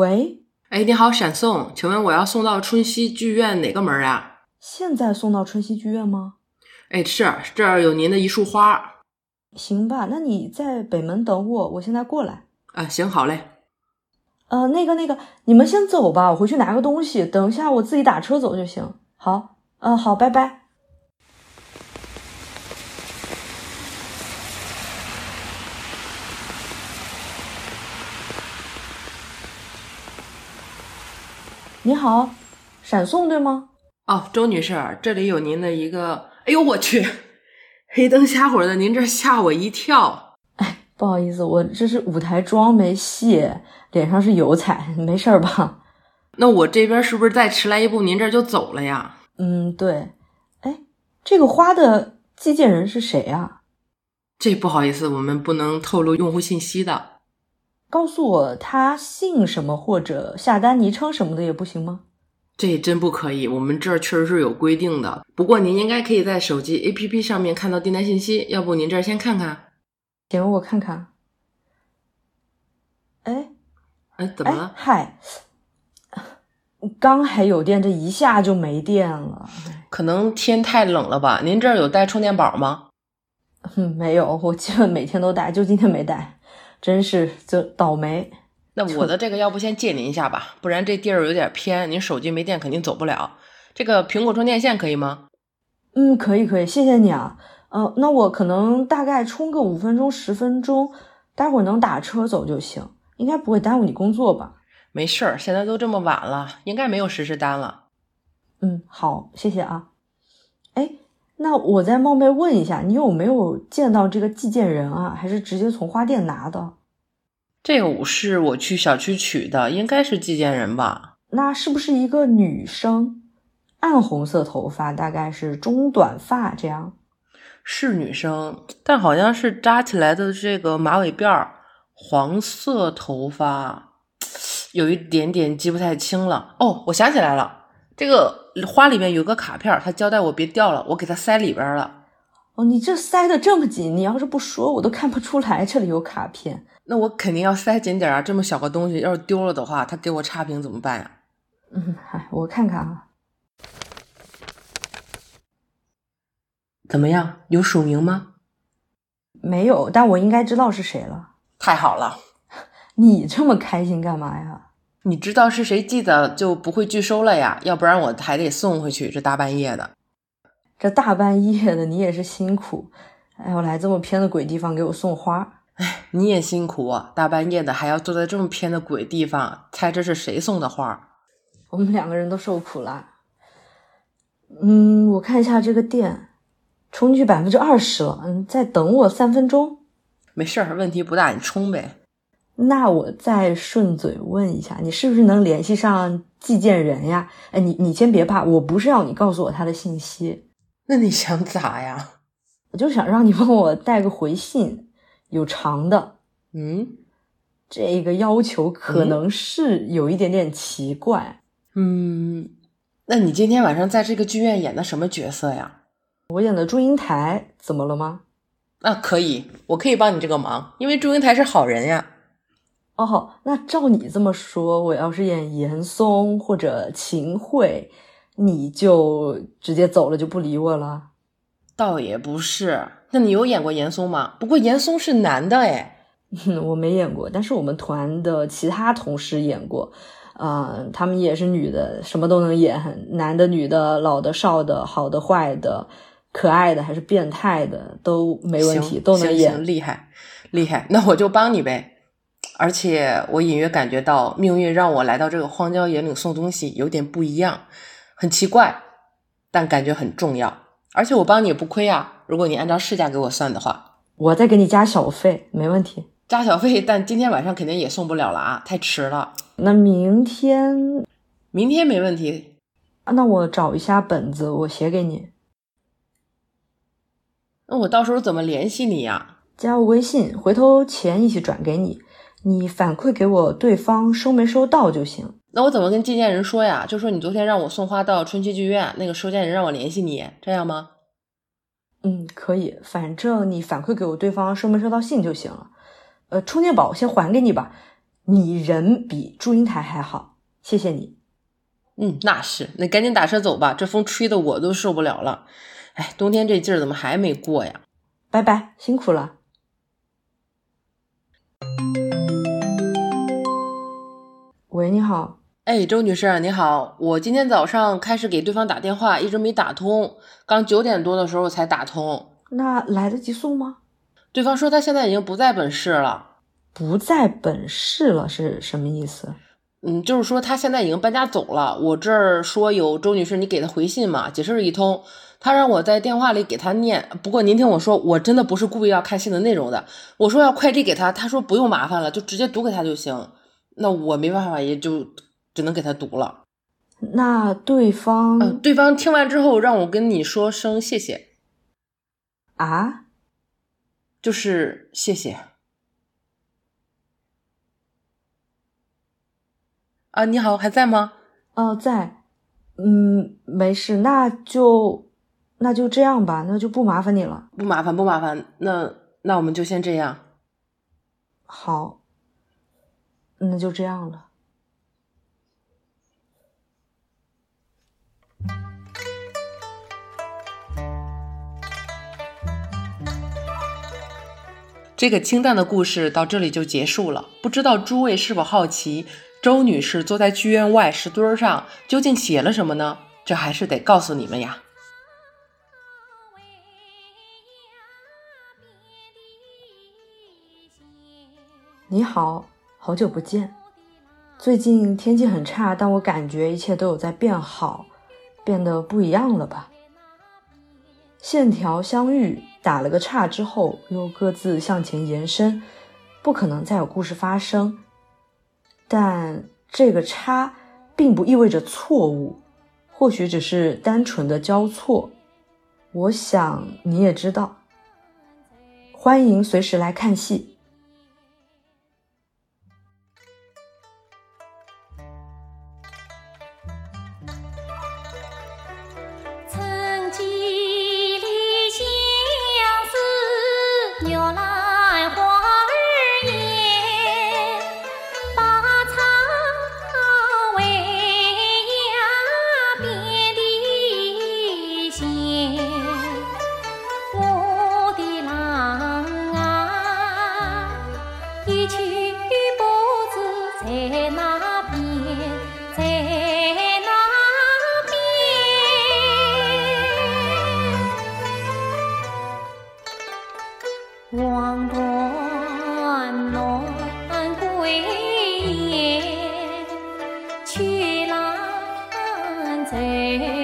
喂，哎，你好，闪送，请问我要送到春熙剧院哪个门啊？现在送到春熙剧院吗？哎，是，这儿有您的一束花。行吧，那你在北门等我，我现在过来。啊，行，好嘞。呃，那个那个，你们先走吧，我回去拿个东西，等一下我自己打车走就行。好，嗯，好，拜拜。你好，闪送对吗？哦，周女士，这里有您的一个……哎呦我去，黑灯瞎火的，您这吓我一跳。哎，不好意思，我这是舞台妆没卸，脸上是油彩，没事儿吧？那我这边是不是再迟来一步，您这就走了呀？嗯，对。哎，这个花的寄件人是谁啊？这不好意思，我们不能透露用户信息的。告诉我他姓什么或者下单昵称什么的也不行吗？这真不可以，我们这儿确实是有规定的。不过您应该可以在手机 APP 上面看到订单信息，要不您这儿先看看？行，我看看。哎，哎，怎么了？嗨，刚还有电，这一下就没电了。可能天太冷了吧？您这儿有带充电宝吗？嗯，没有，我基本每天都带，就今天没带。真是就倒霉。那我的这个要不先借您一下吧，不然这地儿有点偏，您手机没电肯定走不了。这个苹果充电线可以吗？嗯，可以可以，谢谢你啊。呃，那我可能大概充个五分钟十分钟，待会儿能打车走就行，应该不会耽误你工作吧？没事儿，现在都这么晚了，应该没有实时单了。嗯，好，谢谢啊。哎，那我再冒昧问一下，你有没有见到这个寄件人啊？还是直接从花店拿的？这个舞是我去小区取的，应该是寄件人吧？那是不是一个女生？暗红色头发，大概是中短发这样。是女生，但好像是扎起来的这个马尾辫儿，黄色头发，有一点点记不太清了。哦，我想起来了，这个花里面有个卡片，他交代我别掉了，我给他塞里边了。哦，你这塞的这么紧，你要是不说，我都看不出来这里有卡片。那我肯定要塞紧点啊！这么小个东西，要是丢了的话，他给我差评怎么办呀？嗯，嗨，我看看啊，怎么样？有署名吗？没有，但我应该知道是谁了。太好了！你这么开心干嘛呀？你知道是谁寄的，就不会拒收了呀，要不然我还得送回去。这大半夜的，这大半夜的，你也是辛苦。哎，我来这么偏的鬼地方给我送花。哎，你也辛苦啊！大半夜的还要坐在这么偏的鬼地方，猜这是谁送的花？我们两个人都受苦了。嗯，我看一下这个店，充进去百分之二十了。嗯，再等我三分钟。没事儿，问题不大，你充呗。那我再顺嘴问一下，你是不是能联系上寄件人呀？哎，你你先别怕，我不是要你告诉我他的信息。那你想咋呀？我就想让你帮我带个回信。有长的，嗯，这个要求可能是有一点点奇怪，嗯，那你今天晚上在这个剧院演的什么角色呀？我演的祝英台，怎么了吗？那可以，我可以帮你这个忙，因为祝英台是好人呀。哦，那照你这么说，我要是演严嵩或者秦桧，你就直接走了就不理我了？倒也不是。那你有演过严嵩吗？不过严嵩是男的哎，我没演过，但是我们团的其他同事演过，啊，他们也是女的，什么都能演，男的、女的、老的、少的、好的、坏的、可爱的还是变态的都没问题，都能演，厉害，厉害，那我就帮你呗。而且我隐约感觉到命运让我来到这个荒郊野岭送东西有点不一样，很奇怪，但感觉很重要。而且我帮你也不亏啊。如果你按照市价给我算的话，我再给你加小费，没问题。加小费，但今天晚上肯定也送不了了啊，太迟了。那明天，明天没问题。那我找一下本子，我写给你。那我到时候怎么联系你呀？加我微信，回头钱一起转给你，你反馈给我对方收没收到就行。那我怎么跟寄件人说呀？就说你昨天让我送花到春熙剧院，那个收件人让我联系你，这样吗？嗯，可以，反正你反馈给我对方收没收到信就行了。呃，充电宝先还给你吧，你人比祝英台还好，谢谢你。嗯，那是，那赶紧打车走吧，这风吹的我都受不了了。哎，冬天这劲儿怎么还没过呀？拜拜，辛苦了。喂，你好。哎，周女士，你好，我今天早上开始给对方打电话，一直没打通，刚九点多的时候才打通。那来得及送吗？对方说他现在已经不在本市了。不在本市了是什么意思？嗯，就是说他现在已经搬家走了。我这儿说有周女士，你给他回信嘛，解释了一通。他让我在电话里给他念，不过您听我说，我真的不是故意要看信的内容的。我说要快递给他，他说不用麻烦了，就直接读给他就行。那我没办法，也就只能给他读了。那对方，嗯，对方听完之后让我跟你说声谢谢。啊？就是谢谢。啊，你好，还在吗？哦，在。嗯，没事，那就。那就这样吧，那就不麻烦你了。不麻烦，不麻烦。那那我们就先这样。好，那就这样了。这个清淡的故事到这里就结束了。不知道诸位是否好奇，周女士坐在剧院外石墩上究竟写了什么呢？这还是得告诉你们呀。你好，好久不见。最近天气很差，但我感觉一切都有在变好，变得不一样了吧？线条相遇，打了个岔之后，又各自向前延伸，不可能再有故事发生。但这个叉并不意味着错误，或许只是单纯的交错。我想你也知道。欢迎随时来看戏。在